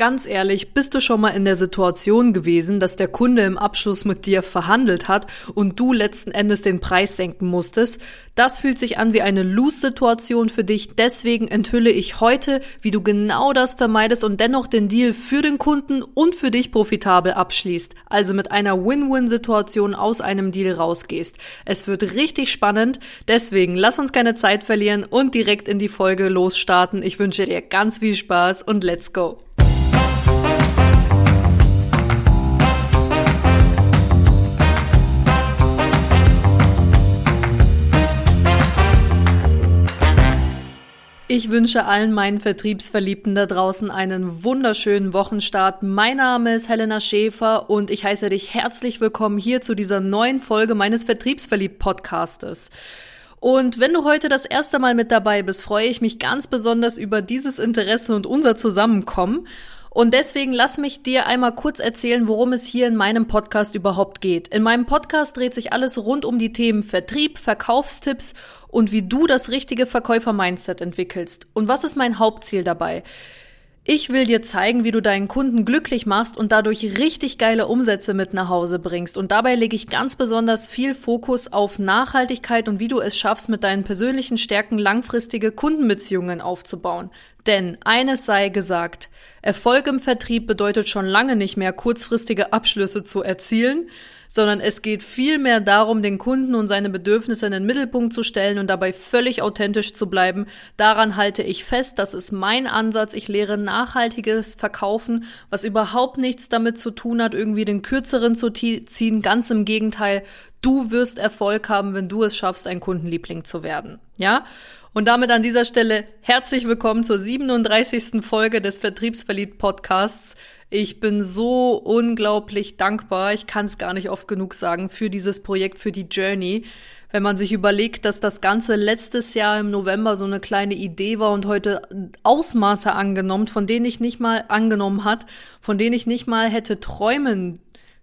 Ganz ehrlich, bist du schon mal in der Situation gewesen, dass der Kunde im Abschluss mit dir verhandelt hat und du letzten Endes den Preis senken musstest? Das fühlt sich an wie eine Lose-Situation für dich. Deswegen enthülle ich heute, wie du genau das vermeidest und dennoch den Deal für den Kunden und für dich profitabel abschließt. Also mit einer Win-Win-Situation aus einem Deal rausgehst. Es wird richtig spannend. Deswegen lass uns keine Zeit verlieren und direkt in die Folge losstarten. Ich wünsche dir ganz viel Spaß und let's go. Ich wünsche allen meinen Vertriebsverliebten da draußen einen wunderschönen Wochenstart. Mein Name ist Helena Schäfer und ich heiße dich herzlich willkommen hier zu dieser neuen Folge meines Vertriebsverliebt-Podcastes. Und wenn du heute das erste Mal mit dabei bist, freue ich mich ganz besonders über dieses Interesse und unser Zusammenkommen. Und deswegen lass mich dir einmal kurz erzählen, worum es hier in meinem Podcast überhaupt geht. In meinem Podcast dreht sich alles rund um die Themen Vertrieb, Verkaufstipps und wie du das richtige Verkäufer-Mindset entwickelst. Und was ist mein Hauptziel dabei? Ich will dir zeigen, wie du deinen Kunden glücklich machst und dadurch richtig geile Umsätze mit nach Hause bringst. Und dabei lege ich ganz besonders viel Fokus auf Nachhaltigkeit und wie du es schaffst, mit deinen persönlichen Stärken langfristige Kundenbeziehungen aufzubauen. Denn eines sei gesagt, Erfolg im Vertrieb bedeutet schon lange nicht mehr kurzfristige Abschlüsse zu erzielen, sondern es geht vielmehr darum, den Kunden und seine Bedürfnisse in den Mittelpunkt zu stellen und dabei völlig authentisch zu bleiben. Daran halte ich fest, das ist mein Ansatz. Ich lehre nachhaltiges Verkaufen, was überhaupt nichts damit zu tun hat, irgendwie den kürzeren zu ziehen. Ganz im Gegenteil, du wirst Erfolg haben, wenn du es schaffst, ein Kundenliebling zu werden. Ja? Und damit an dieser Stelle herzlich willkommen zur 37. Folge des Vertriebsverliebt Podcasts. Ich bin so unglaublich dankbar, ich kann es gar nicht oft genug sagen, für dieses Projekt, für die Journey. Wenn man sich überlegt, dass das Ganze letztes Jahr im November so eine kleine Idee war und heute Ausmaße angenommen, von denen ich nicht mal angenommen hat, von denen ich nicht mal hätte träumen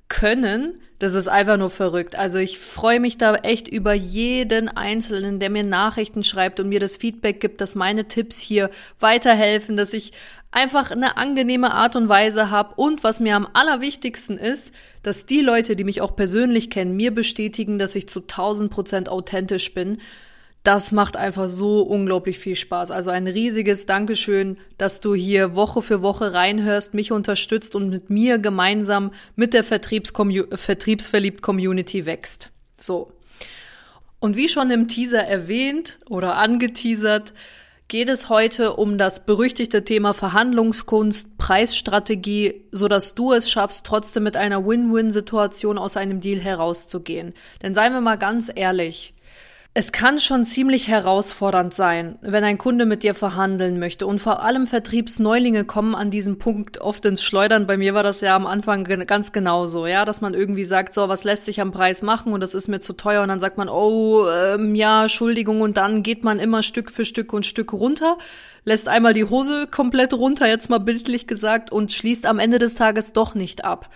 können, das ist einfach nur verrückt. Also ich freue mich da echt über jeden Einzelnen, der mir Nachrichten schreibt und mir das Feedback gibt, dass meine Tipps hier weiterhelfen, dass ich einfach eine angenehme Art und Weise habe und was mir am allerwichtigsten ist, dass die Leute, die mich auch persönlich kennen, mir bestätigen, dass ich zu 1000 Prozent authentisch bin. Das macht einfach so unglaublich viel Spaß. Also ein riesiges Dankeschön, dass du hier Woche für Woche reinhörst, mich unterstützt und mit mir gemeinsam mit der Vertriebsverliebt Community wächst. So. Und wie schon im Teaser erwähnt oder angeteasert, geht es heute um das berüchtigte Thema Verhandlungskunst, Preisstrategie, so dass du es schaffst, trotzdem mit einer Win-Win-Situation aus einem Deal herauszugehen. Denn seien wir mal ganz ehrlich, es kann schon ziemlich herausfordernd sein, wenn ein Kunde mit dir verhandeln möchte. Und vor allem Vertriebsneulinge kommen an diesem Punkt oft ins Schleudern. Bei mir war das ja am Anfang ganz genauso, ja, dass man irgendwie sagt, so, was lässt sich am Preis machen und das ist mir zu teuer. Und dann sagt man, oh, ähm, ja, Entschuldigung. Und dann geht man immer Stück für Stück und Stück runter, lässt einmal die Hose komplett runter, jetzt mal bildlich gesagt, und schließt am Ende des Tages doch nicht ab.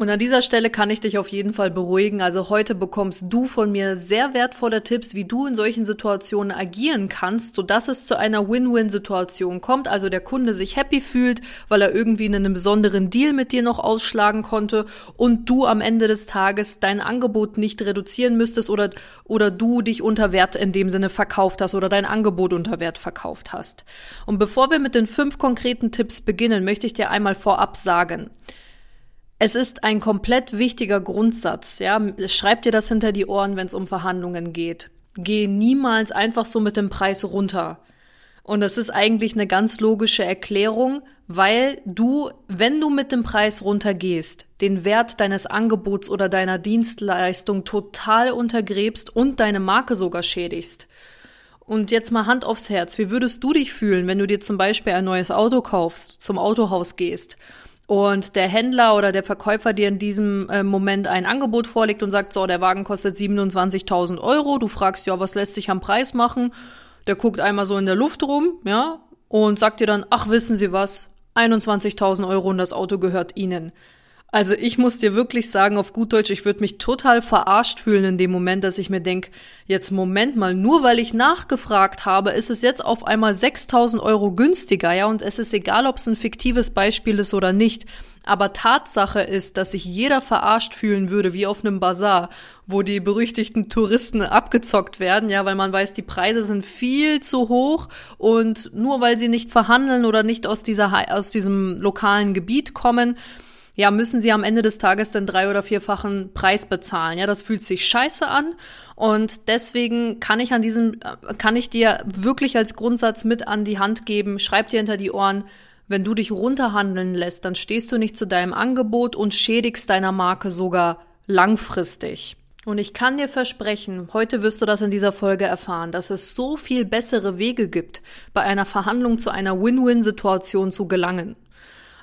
Und an dieser Stelle kann ich dich auf jeden Fall beruhigen. Also heute bekommst du von mir sehr wertvolle Tipps, wie du in solchen Situationen agieren kannst, sodass es zu einer Win-Win-Situation kommt. Also der Kunde sich happy fühlt, weil er irgendwie in einem besonderen Deal mit dir noch ausschlagen konnte und du am Ende des Tages dein Angebot nicht reduzieren müsstest oder, oder du dich unter Wert in dem Sinne verkauft hast oder dein Angebot unter Wert verkauft hast. Und bevor wir mit den fünf konkreten Tipps beginnen, möchte ich dir einmal vorab sagen, es ist ein komplett wichtiger Grundsatz, ja. Schreib dir das hinter die Ohren, wenn es um Verhandlungen geht. Geh niemals einfach so mit dem Preis runter. Und das ist eigentlich eine ganz logische Erklärung, weil du, wenn du mit dem Preis runtergehst, den Wert deines Angebots oder deiner Dienstleistung total untergräbst und deine Marke sogar schädigst. Und jetzt mal Hand aufs Herz. Wie würdest du dich fühlen, wenn du dir zum Beispiel ein neues Auto kaufst, zum Autohaus gehst und der Händler oder der Verkäufer dir in diesem äh, Moment ein Angebot vorlegt und sagt, so, der Wagen kostet 27.000 Euro, du fragst, ja, was lässt sich am Preis machen? Der guckt einmal so in der Luft rum, ja, und sagt dir dann, ach, wissen Sie was, 21.000 Euro und das Auto gehört Ihnen. Also ich muss dir wirklich sagen, auf gut Deutsch, ich würde mich total verarscht fühlen in dem Moment, dass ich mir denke, jetzt Moment mal, nur weil ich nachgefragt habe, ist es jetzt auf einmal 6000 Euro günstiger, ja, und es ist egal, ob es ein fiktives Beispiel ist oder nicht. Aber Tatsache ist, dass sich jeder verarscht fühlen würde, wie auf einem Bazar, wo die berüchtigten Touristen abgezockt werden, ja, weil man weiß, die Preise sind viel zu hoch und nur weil sie nicht verhandeln oder nicht aus dieser, aus diesem lokalen Gebiet kommen, ja, müssen sie am Ende des Tages den drei- oder vierfachen Preis bezahlen. Ja, das fühlt sich scheiße an. Und deswegen kann ich an diesem, kann ich dir wirklich als Grundsatz mit an die Hand geben, schreib dir hinter die Ohren, wenn du dich runterhandeln lässt, dann stehst du nicht zu deinem Angebot und schädigst deiner Marke sogar langfristig. Und ich kann dir versprechen, heute wirst du das in dieser Folge erfahren, dass es so viel bessere Wege gibt, bei einer Verhandlung zu einer Win-Win-Situation zu gelangen.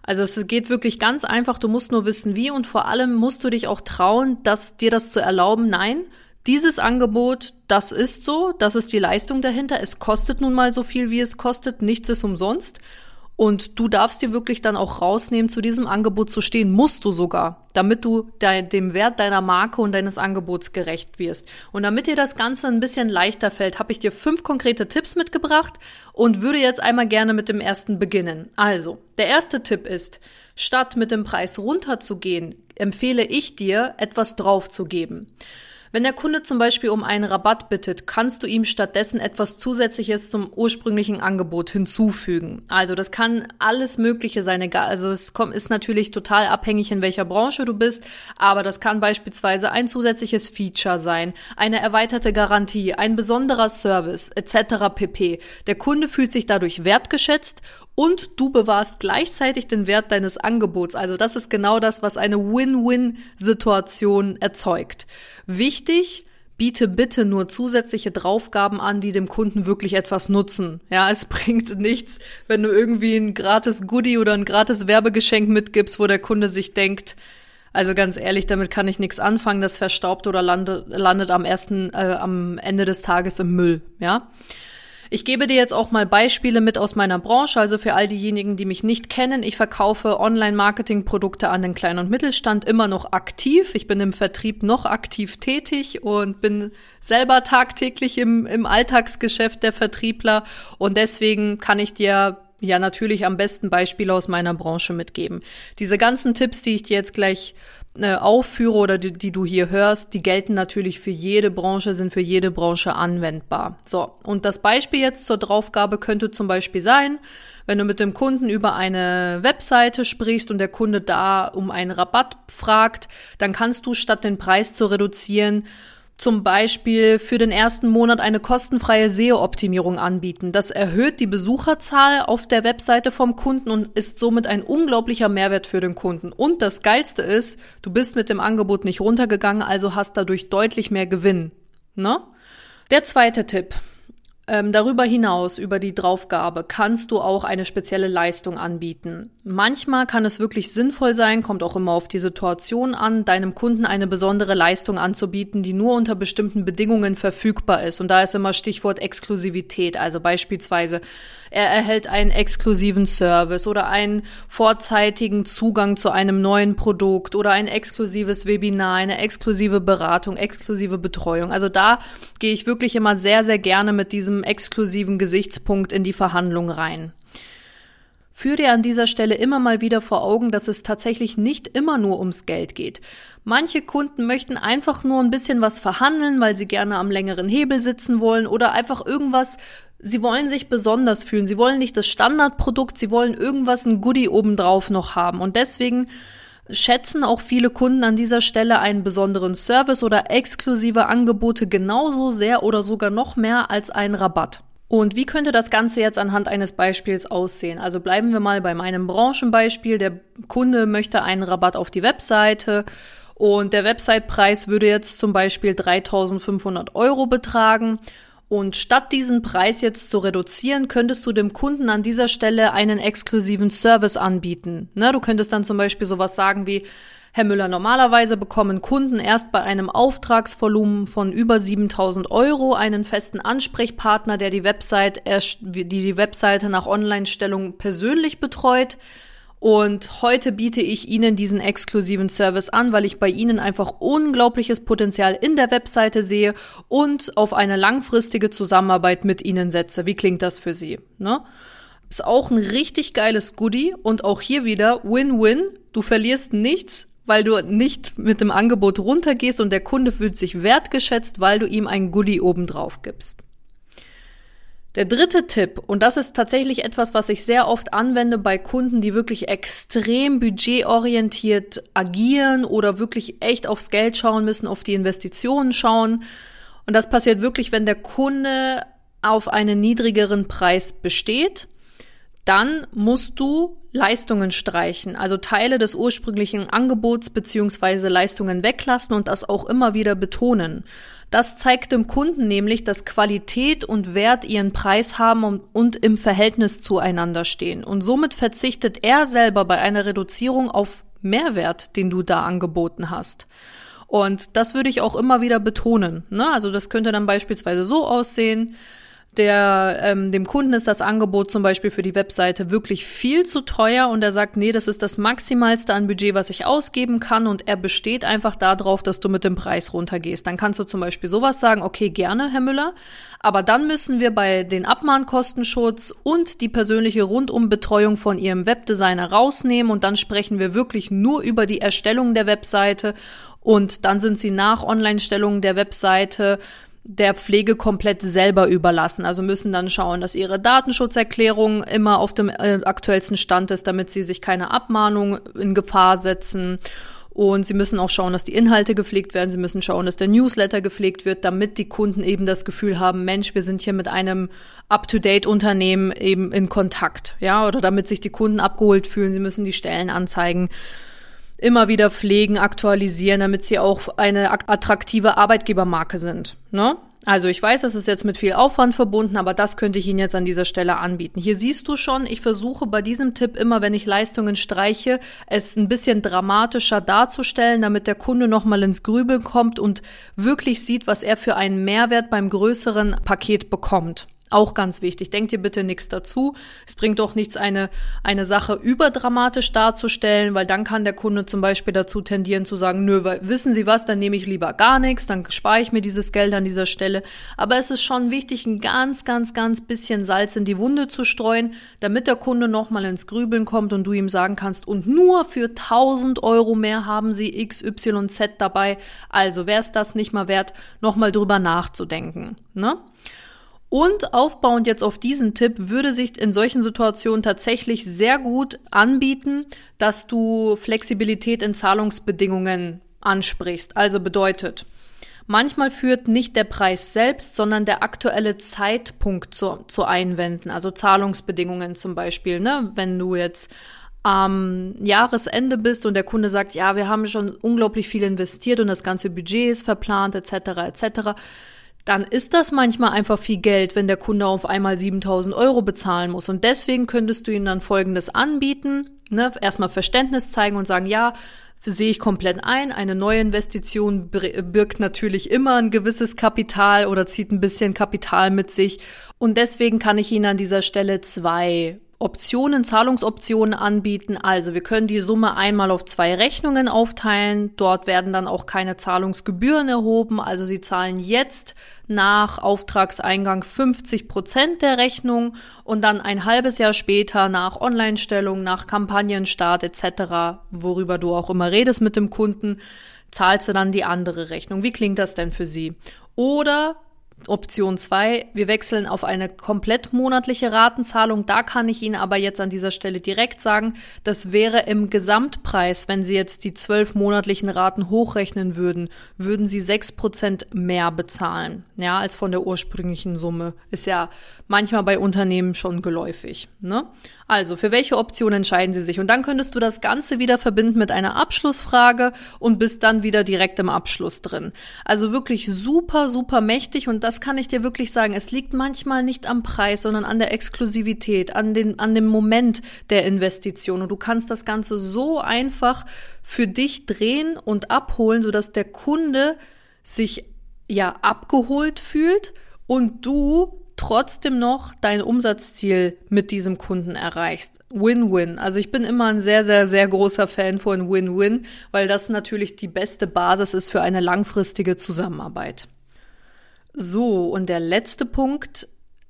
Also es geht wirklich ganz einfach, du musst nur wissen, wie und vor allem musst du dich auch trauen, dass dir das zu erlauben. Nein, dieses Angebot, das ist so, das ist die Leistung dahinter. Es kostet nun mal so viel, wie es kostet, nichts ist umsonst. Und du darfst dir wirklich dann auch rausnehmen, zu diesem Angebot zu stehen, musst du sogar, damit du de dem Wert deiner Marke und deines Angebots gerecht wirst. Und damit dir das Ganze ein bisschen leichter fällt, habe ich dir fünf konkrete Tipps mitgebracht und würde jetzt einmal gerne mit dem ersten beginnen. Also, der erste Tipp ist, statt mit dem Preis runterzugehen, empfehle ich dir, etwas draufzugeben. Wenn der Kunde zum Beispiel um einen Rabatt bittet, kannst du ihm stattdessen etwas Zusätzliches zum ursprünglichen Angebot hinzufügen. Also das kann alles Mögliche sein. Also es ist natürlich total abhängig, in welcher Branche du bist, aber das kann beispielsweise ein zusätzliches Feature sein, eine erweiterte Garantie, ein besonderer Service etc. pp. Der Kunde fühlt sich dadurch wertgeschätzt und du bewahrst gleichzeitig den Wert deines Angebots. Also das ist genau das, was eine Win-Win-Situation erzeugt. Wichtig, biete bitte nur zusätzliche Draufgaben an, die dem Kunden wirklich etwas nutzen. Ja, es bringt nichts, wenn du irgendwie ein gratis Goodie oder ein gratis Werbegeschenk mitgibst, wo der Kunde sich denkt, also ganz ehrlich, damit kann ich nichts anfangen, das verstaubt oder landet, landet am ersten, äh, am Ende des Tages im Müll, ja. Ich gebe dir jetzt auch mal Beispiele mit aus meiner Branche, also für all diejenigen, die mich nicht kennen. Ich verkaufe Online-Marketing-Produkte an den Klein- und Mittelstand immer noch aktiv. Ich bin im Vertrieb noch aktiv tätig und bin selber tagtäglich im, im Alltagsgeschäft der Vertriebler und deswegen kann ich dir ja natürlich am besten Beispiele aus meiner Branche mitgeben. Diese ganzen Tipps, die ich dir jetzt gleich äh, aufführe oder die, die du hier hörst, die gelten natürlich für jede Branche, sind für jede Branche anwendbar. So, und das Beispiel jetzt zur Draufgabe könnte zum Beispiel sein, wenn du mit dem Kunden über eine Webseite sprichst und der Kunde da um einen Rabatt fragt, dann kannst du statt den Preis zu reduzieren, zum Beispiel für den ersten Monat eine kostenfreie SEO-Optimierung anbieten. Das erhöht die Besucherzahl auf der Webseite vom Kunden und ist somit ein unglaublicher Mehrwert für den Kunden. Und das Geilste ist, du bist mit dem Angebot nicht runtergegangen, also hast dadurch deutlich mehr Gewinn. Ne? Der zweite Tipp. Ähm, darüber hinaus, über die Draufgabe, kannst du auch eine spezielle Leistung anbieten. Manchmal kann es wirklich sinnvoll sein, kommt auch immer auf die Situation an, deinem Kunden eine besondere Leistung anzubieten, die nur unter bestimmten Bedingungen verfügbar ist. Und da ist immer Stichwort Exklusivität. Also beispielsweise er erhält einen exklusiven Service oder einen vorzeitigen Zugang zu einem neuen Produkt oder ein exklusives Webinar, eine exklusive Beratung, exklusive Betreuung. Also da gehe ich wirklich immer sehr, sehr gerne mit diesem exklusiven Gesichtspunkt in die Verhandlung rein. Führ dir an dieser Stelle immer mal wieder vor Augen, dass es tatsächlich nicht immer nur ums Geld geht. Manche Kunden möchten einfach nur ein bisschen was verhandeln, weil sie gerne am längeren Hebel sitzen wollen oder einfach irgendwas Sie wollen sich besonders fühlen. Sie wollen nicht das Standardprodukt, sie wollen irgendwas, ein Goodie obendrauf noch haben. Und deswegen schätzen auch viele Kunden an dieser Stelle einen besonderen Service oder exklusive Angebote genauso sehr oder sogar noch mehr als einen Rabatt. Und wie könnte das Ganze jetzt anhand eines Beispiels aussehen? Also bleiben wir mal bei meinem Branchenbeispiel. Der Kunde möchte einen Rabatt auf die Webseite und der Websitepreis würde jetzt zum Beispiel 3500 Euro betragen. Und statt diesen Preis jetzt zu reduzieren, könntest du dem Kunden an dieser Stelle einen exklusiven Service anbieten. Ne, du könntest dann zum Beispiel sowas sagen wie, Herr Müller, normalerweise bekommen Kunden erst bei einem Auftragsvolumen von über 7000 Euro einen festen Ansprechpartner, der die Website, die die Webseite nach Online-Stellung persönlich betreut. Und heute biete ich Ihnen diesen exklusiven Service an, weil ich bei Ihnen einfach unglaubliches Potenzial in der Webseite sehe und auf eine langfristige Zusammenarbeit mit Ihnen setze. Wie klingt das für Sie? Ne? Ist auch ein richtig geiles Goodie und auch hier wieder Win-Win. Du verlierst nichts, weil du nicht mit dem Angebot runtergehst und der Kunde fühlt sich wertgeschätzt, weil du ihm ein Goodie obendrauf gibst. Der dritte Tipp, und das ist tatsächlich etwas, was ich sehr oft anwende bei Kunden, die wirklich extrem budgetorientiert agieren oder wirklich echt aufs Geld schauen müssen, auf die Investitionen schauen. Und das passiert wirklich, wenn der Kunde auf einen niedrigeren Preis besteht. Dann musst du Leistungen streichen, also Teile des ursprünglichen Angebots beziehungsweise Leistungen weglassen und das auch immer wieder betonen. Das zeigt dem Kunden nämlich, dass Qualität und Wert ihren Preis haben und, und im Verhältnis zueinander stehen. Und somit verzichtet er selber bei einer Reduzierung auf Mehrwert, den du da angeboten hast. Und das würde ich auch immer wieder betonen. Ne? Also das könnte dann beispielsweise so aussehen, der, ähm, dem Kunden ist das Angebot zum Beispiel für die Webseite wirklich viel zu teuer und er sagt, nee, das ist das Maximalste an Budget, was ich ausgeben kann und er besteht einfach darauf, dass du mit dem Preis runtergehst. Dann kannst du zum Beispiel sowas sagen, okay, gerne, Herr Müller, aber dann müssen wir bei den Abmahnkostenschutz und die persönliche Rundumbetreuung von Ihrem Webdesigner rausnehmen und dann sprechen wir wirklich nur über die Erstellung der Webseite und dann sind Sie nach Online-Stellung der Webseite der Pflege komplett selber überlassen. Also müssen dann schauen, dass ihre Datenschutzerklärung immer auf dem äh, aktuellsten Stand ist, damit sie sich keine Abmahnung in Gefahr setzen. Und sie müssen auch schauen, dass die Inhalte gepflegt werden. Sie müssen schauen, dass der Newsletter gepflegt wird, damit die Kunden eben das Gefühl haben, Mensch, wir sind hier mit einem Up-to-Date-Unternehmen eben in Kontakt. Ja, oder damit sich die Kunden abgeholt fühlen. Sie müssen die Stellen anzeigen immer wieder pflegen, aktualisieren, damit sie auch eine attraktive Arbeitgebermarke sind. Ne? Also ich weiß, das ist jetzt mit viel Aufwand verbunden, aber das könnte ich Ihnen jetzt an dieser Stelle anbieten. Hier siehst du schon, ich versuche bei diesem Tipp immer, wenn ich Leistungen streiche, es ein bisschen dramatischer darzustellen, damit der Kunde nochmal ins Grübeln kommt und wirklich sieht, was er für einen Mehrwert beim größeren Paket bekommt. Auch ganz wichtig. Denkt ihr bitte nichts dazu. Es bringt doch nichts, eine, eine Sache überdramatisch darzustellen, weil dann kann der Kunde zum Beispiel dazu tendieren zu sagen, nö, weil, wissen Sie was, dann nehme ich lieber gar nichts, dann spare ich mir dieses Geld an dieser Stelle. Aber es ist schon wichtig, ein ganz, ganz, ganz bisschen Salz in die Wunde zu streuen, damit der Kunde nochmal ins Grübeln kommt und du ihm sagen kannst, und nur für 1000 Euro mehr haben Sie X, Y, Z dabei. Also wäre es das nicht mal wert, nochmal drüber nachzudenken. Ne? Und aufbauend jetzt auf diesen Tipp würde sich in solchen Situationen tatsächlich sehr gut anbieten, dass du Flexibilität in Zahlungsbedingungen ansprichst. Also bedeutet, manchmal führt nicht der Preis selbst, sondern der aktuelle Zeitpunkt zu, zu Einwänden, also Zahlungsbedingungen zum Beispiel. Ne? Wenn du jetzt am Jahresende bist und der Kunde sagt, ja, wir haben schon unglaublich viel investiert und das ganze Budget ist verplant, etc., etc., dann ist das manchmal einfach viel Geld, wenn der Kunde auf einmal 7000 Euro bezahlen muss. Und deswegen könntest du ihm dann Folgendes anbieten. Ne? Erstmal Verständnis zeigen und sagen, ja, sehe ich komplett ein. Eine neue Investition birgt natürlich immer ein gewisses Kapital oder zieht ein bisschen Kapital mit sich. Und deswegen kann ich Ihnen an dieser Stelle zwei Optionen, Zahlungsoptionen anbieten. Also wir können die Summe einmal auf zwei Rechnungen aufteilen. Dort werden dann auch keine Zahlungsgebühren erhoben. Also Sie zahlen jetzt nach Auftragseingang 50 Prozent der Rechnung und dann ein halbes Jahr später nach Online-Stellung, nach Kampagnenstart etc., worüber du auch immer redest mit dem Kunden, zahlst du dann die andere Rechnung. Wie klingt das denn für Sie? Oder Option 2, wir wechseln auf eine komplett monatliche Ratenzahlung. Da kann ich Ihnen aber jetzt an dieser Stelle direkt sagen, das wäre im Gesamtpreis, wenn Sie jetzt die zwölf monatlichen Raten hochrechnen würden, würden Sie sechs Prozent mehr bezahlen, ja, als von der ursprünglichen Summe. Ist ja manchmal bei Unternehmen schon geläufig. Ne? Also, für welche Option entscheiden Sie sich? Und dann könntest du das Ganze wieder verbinden mit einer Abschlussfrage und bist dann wieder direkt im Abschluss drin. Also wirklich super, super mächtig und das kann ich dir wirklich sagen. Es liegt manchmal nicht am Preis, sondern an der Exklusivität, an, den, an dem Moment der Investition. Und du kannst das Ganze so einfach für dich drehen und abholen, sodass der Kunde sich ja abgeholt fühlt und du trotzdem noch dein Umsatzziel mit diesem Kunden erreichst. Win-win. Also ich bin immer ein sehr, sehr, sehr großer Fan von Win-win, weil das natürlich die beste Basis ist für eine langfristige Zusammenarbeit. So, und der letzte Punkt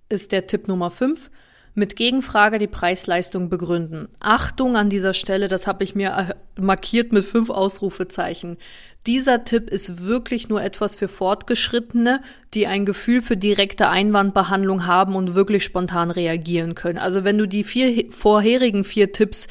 ist der Tipp Nummer 5 mit Gegenfrage die Preisleistung begründen. Achtung an dieser Stelle, das habe ich mir äh, markiert mit fünf Ausrufezeichen. Dieser Tipp ist wirklich nur etwas für Fortgeschrittene, die ein Gefühl für direkte Einwandbehandlung haben und wirklich spontan reagieren können. Also wenn du die vier vorherigen vier Tipps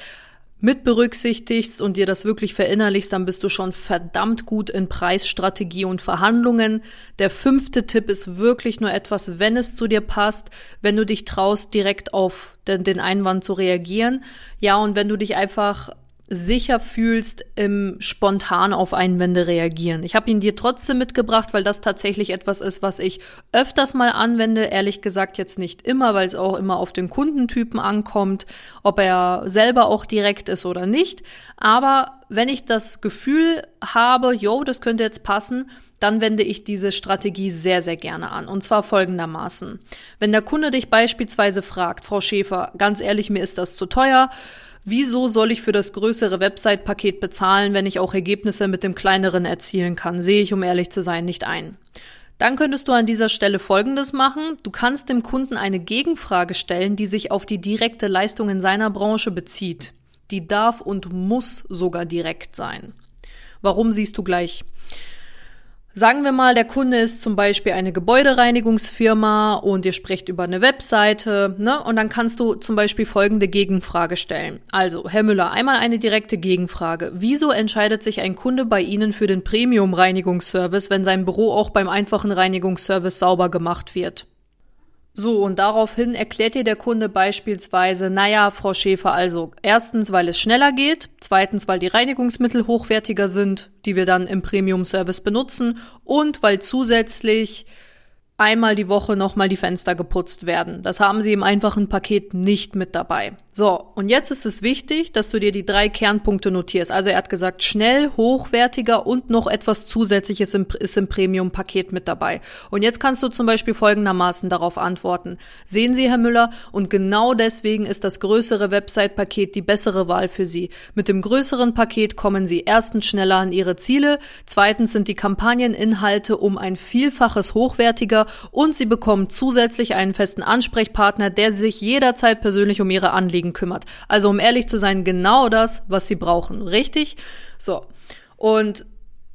mit berücksichtigst und dir das wirklich verinnerlichst, dann bist du schon verdammt gut in Preisstrategie und Verhandlungen. Der fünfte Tipp ist wirklich nur etwas, wenn es zu dir passt, wenn du dich traust, direkt auf den, den Einwand zu reagieren. Ja, und wenn du dich einfach sicher fühlst im spontan auf Einwände reagieren. Ich habe ihn dir trotzdem mitgebracht, weil das tatsächlich etwas ist, was ich öfters mal anwende. Ehrlich gesagt jetzt nicht immer, weil es auch immer auf den Kundentypen ankommt, ob er selber auch direkt ist oder nicht. Aber wenn ich das Gefühl habe, yo, das könnte jetzt passen, dann wende ich diese Strategie sehr, sehr gerne an. Und zwar folgendermaßen. Wenn der Kunde dich beispielsweise fragt, Frau Schäfer, ganz ehrlich, mir ist das zu teuer, Wieso soll ich für das größere Website-Paket bezahlen, wenn ich auch Ergebnisse mit dem kleineren erzielen kann? Sehe ich, um ehrlich zu sein, nicht ein. Dann könntest du an dieser Stelle Folgendes machen. Du kannst dem Kunden eine Gegenfrage stellen, die sich auf die direkte Leistung in seiner Branche bezieht. Die darf und muss sogar direkt sein. Warum siehst du gleich? Sagen wir mal, der Kunde ist zum Beispiel eine Gebäudereinigungsfirma und ihr sprecht über eine Webseite, ne? Und dann kannst du zum Beispiel folgende Gegenfrage stellen. Also, Herr Müller, einmal eine direkte Gegenfrage. Wieso entscheidet sich ein Kunde bei Ihnen für den Premium-Reinigungsservice, wenn sein Büro auch beim einfachen Reinigungsservice sauber gemacht wird? So, und daraufhin erklärt dir der Kunde beispielsweise, naja, Frau Schäfer, also erstens, weil es schneller geht, zweitens, weil die Reinigungsmittel hochwertiger sind, die wir dann im Premium-Service benutzen und weil zusätzlich einmal die Woche nochmal die Fenster geputzt werden. Das haben sie im einfachen Paket nicht mit dabei. So, und jetzt ist es wichtig, dass du dir die drei Kernpunkte notierst. Also er hat gesagt, schnell, hochwertiger und noch etwas Zusätzliches im, ist im Premium-Paket mit dabei. Und jetzt kannst du zum Beispiel folgendermaßen darauf antworten. Sehen Sie, Herr Müller, und genau deswegen ist das größere Website-Paket die bessere Wahl für Sie. Mit dem größeren Paket kommen Sie erstens schneller an Ihre Ziele, zweitens sind die Kampagneninhalte um ein Vielfaches hochwertiger und Sie bekommen zusätzlich einen festen Ansprechpartner, der sich jederzeit persönlich um Ihre Anliegen Anliegen kümmert. Also um ehrlich zu sein, genau das, was sie brauchen. Richtig? So. Und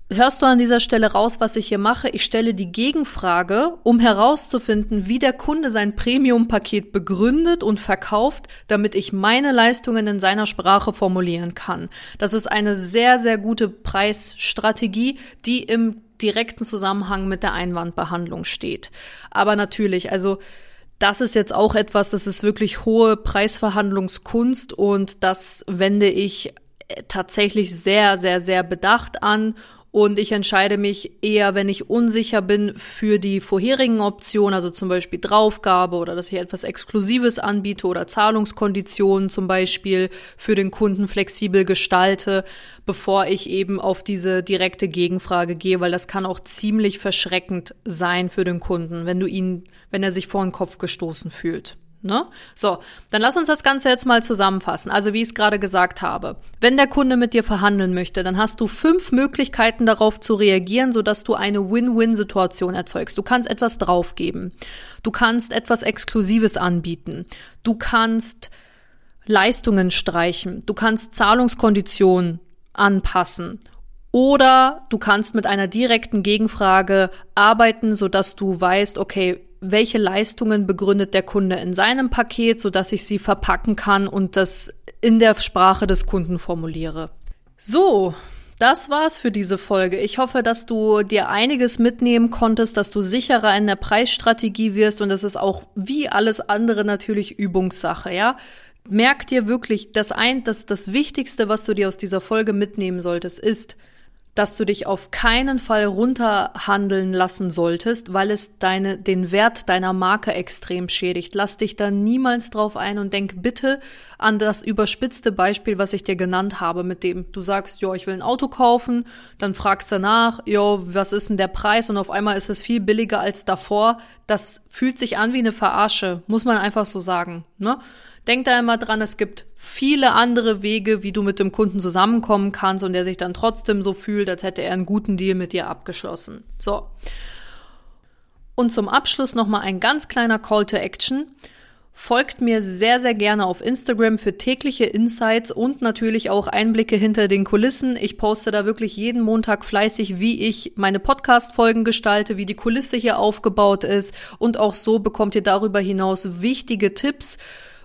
hörst du an dieser Stelle raus, was ich hier mache? Ich stelle die Gegenfrage, um herauszufinden, wie der Kunde sein Premium-Paket begründet und verkauft, damit ich meine Leistungen in seiner Sprache formulieren kann. Das ist eine sehr, sehr gute Preisstrategie, die im direkten Zusammenhang mit der Einwandbehandlung steht. Aber natürlich, also das ist jetzt auch etwas, das ist wirklich hohe Preisverhandlungskunst und das wende ich tatsächlich sehr, sehr, sehr bedacht an und ich entscheide mich eher, wenn ich unsicher bin, für die vorherigen Optionen, also zum Beispiel Draufgabe oder dass ich etwas Exklusives anbiete oder Zahlungskonditionen zum Beispiel für den Kunden flexibel gestalte, bevor ich eben auf diese direkte Gegenfrage gehe, weil das kann auch ziemlich verschreckend sein für den Kunden, wenn du ihn, wenn er sich vor den Kopf gestoßen fühlt. Ne? So, dann lass uns das Ganze jetzt mal zusammenfassen. Also wie ich es gerade gesagt habe. Wenn der Kunde mit dir verhandeln möchte, dann hast du fünf Möglichkeiten darauf zu reagieren, sodass du eine Win-Win-Situation erzeugst. Du kannst etwas draufgeben. Du kannst etwas Exklusives anbieten. Du kannst Leistungen streichen. Du kannst Zahlungskonditionen anpassen. Oder du kannst mit einer direkten Gegenfrage arbeiten, sodass du weißt, okay, welche Leistungen begründet der Kunde in seinem Paket, so dass ich sie verpacken kann und das in der Sprache des Kunden formuliere. So, das war's für diese Folge. Ich hoffe, dass du dir einiges mitnehmen konntest, dass du sicherer in der Preisstrategie wirst und das ist auch wie alles andere natürlich Übungssache, ja? Merk dir wirklich, das ein, das, das Wichtigste, was du dir aus dieser Folge mitnehmen solltest, ist, dass du dich auf keinen Fall runterhandeln lassen solltest, weil es deine, den Wert deiner Marke extrem schädigt. Lass dich da niemals drauf ein und denk bitte an das überspitzte Beispiel, was ich dir genannt habe, mit dem du sagst, ja, ich will ein Auto kaufen, dann fragst du nach, ja, was ist denn der Preis und auf einmal ist es viel billiger als davor. Das fühlt sich an wie eine Verarsche, muss man einfach so sagen, ne? Denk da immer dran, es gibt viele andere Wege, wie du mit dem Kunden zusammenkommen kannst und der sich dann trotzdem so fühlt, als hätte er einen guten Deal mit dir abgeschlossen. So. Und zum Abschluss nochmal ein ganz kleiner Call to Action. Folgt mir sehr, sehr gerne auf Instagram für tägliche Insights und natürlich auch Einblicke hinter den Kulissen. Ich poste da wirklich jeden Montag fleißig, wie ich meine Podcast-Folgen gestalte, wie die Kulisse hier aufgebaut ist. Und auch so bekommt ihr darüber hinaus wichtige Tipps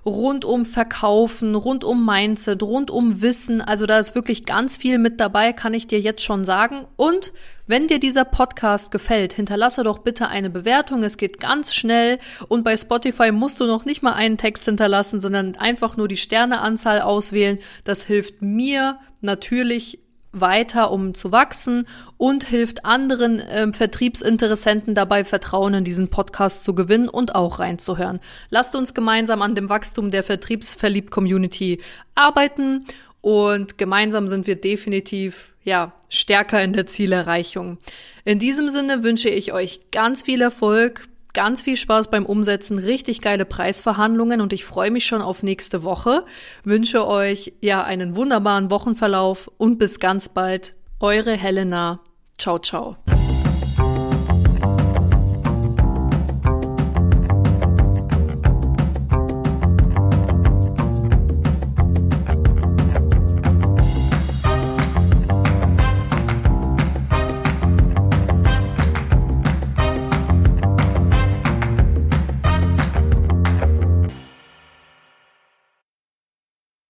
rund um Verkaufen, rund um Mindset, rund um Wissen. Also da ist wirklich ganz viel mit dabei, kann ich dir jetzt schon sagen. Und wenn dir dieser Podcast gefällt, hinterlasse doch bitte eine Bewertung. Es geht ganz schnell und bei Spotify musst du noch nicht mal einen Text hinterlassen, sondern einfach nur die Sterneanzahl auswählen. Das hilft mir natürlich weiter, um zu wachsen und hilft anderen äh, Vertriebsinteressenten dabei, Vertrauen in diesen Podcast zu gewinnen und auch reinzuhören. Lasst uns gemeinsam an dem Wachstum der Vertriebsverliebt-Community arbeiten und gemeinsam sind wir definitiv ja stärker in der Zielerreichung. In diesem Sinne wünsche ich euch ganz viel Erfolg ganz viel Spaß beim Umsetzen, richtig geile Preisverhandlungen und ich freue mich schon auf nächste Woche. Wünsche euch ja einen wunderbaren Wochenverlauf und bis ganz bald. Eure Helena. Ciao, ciao.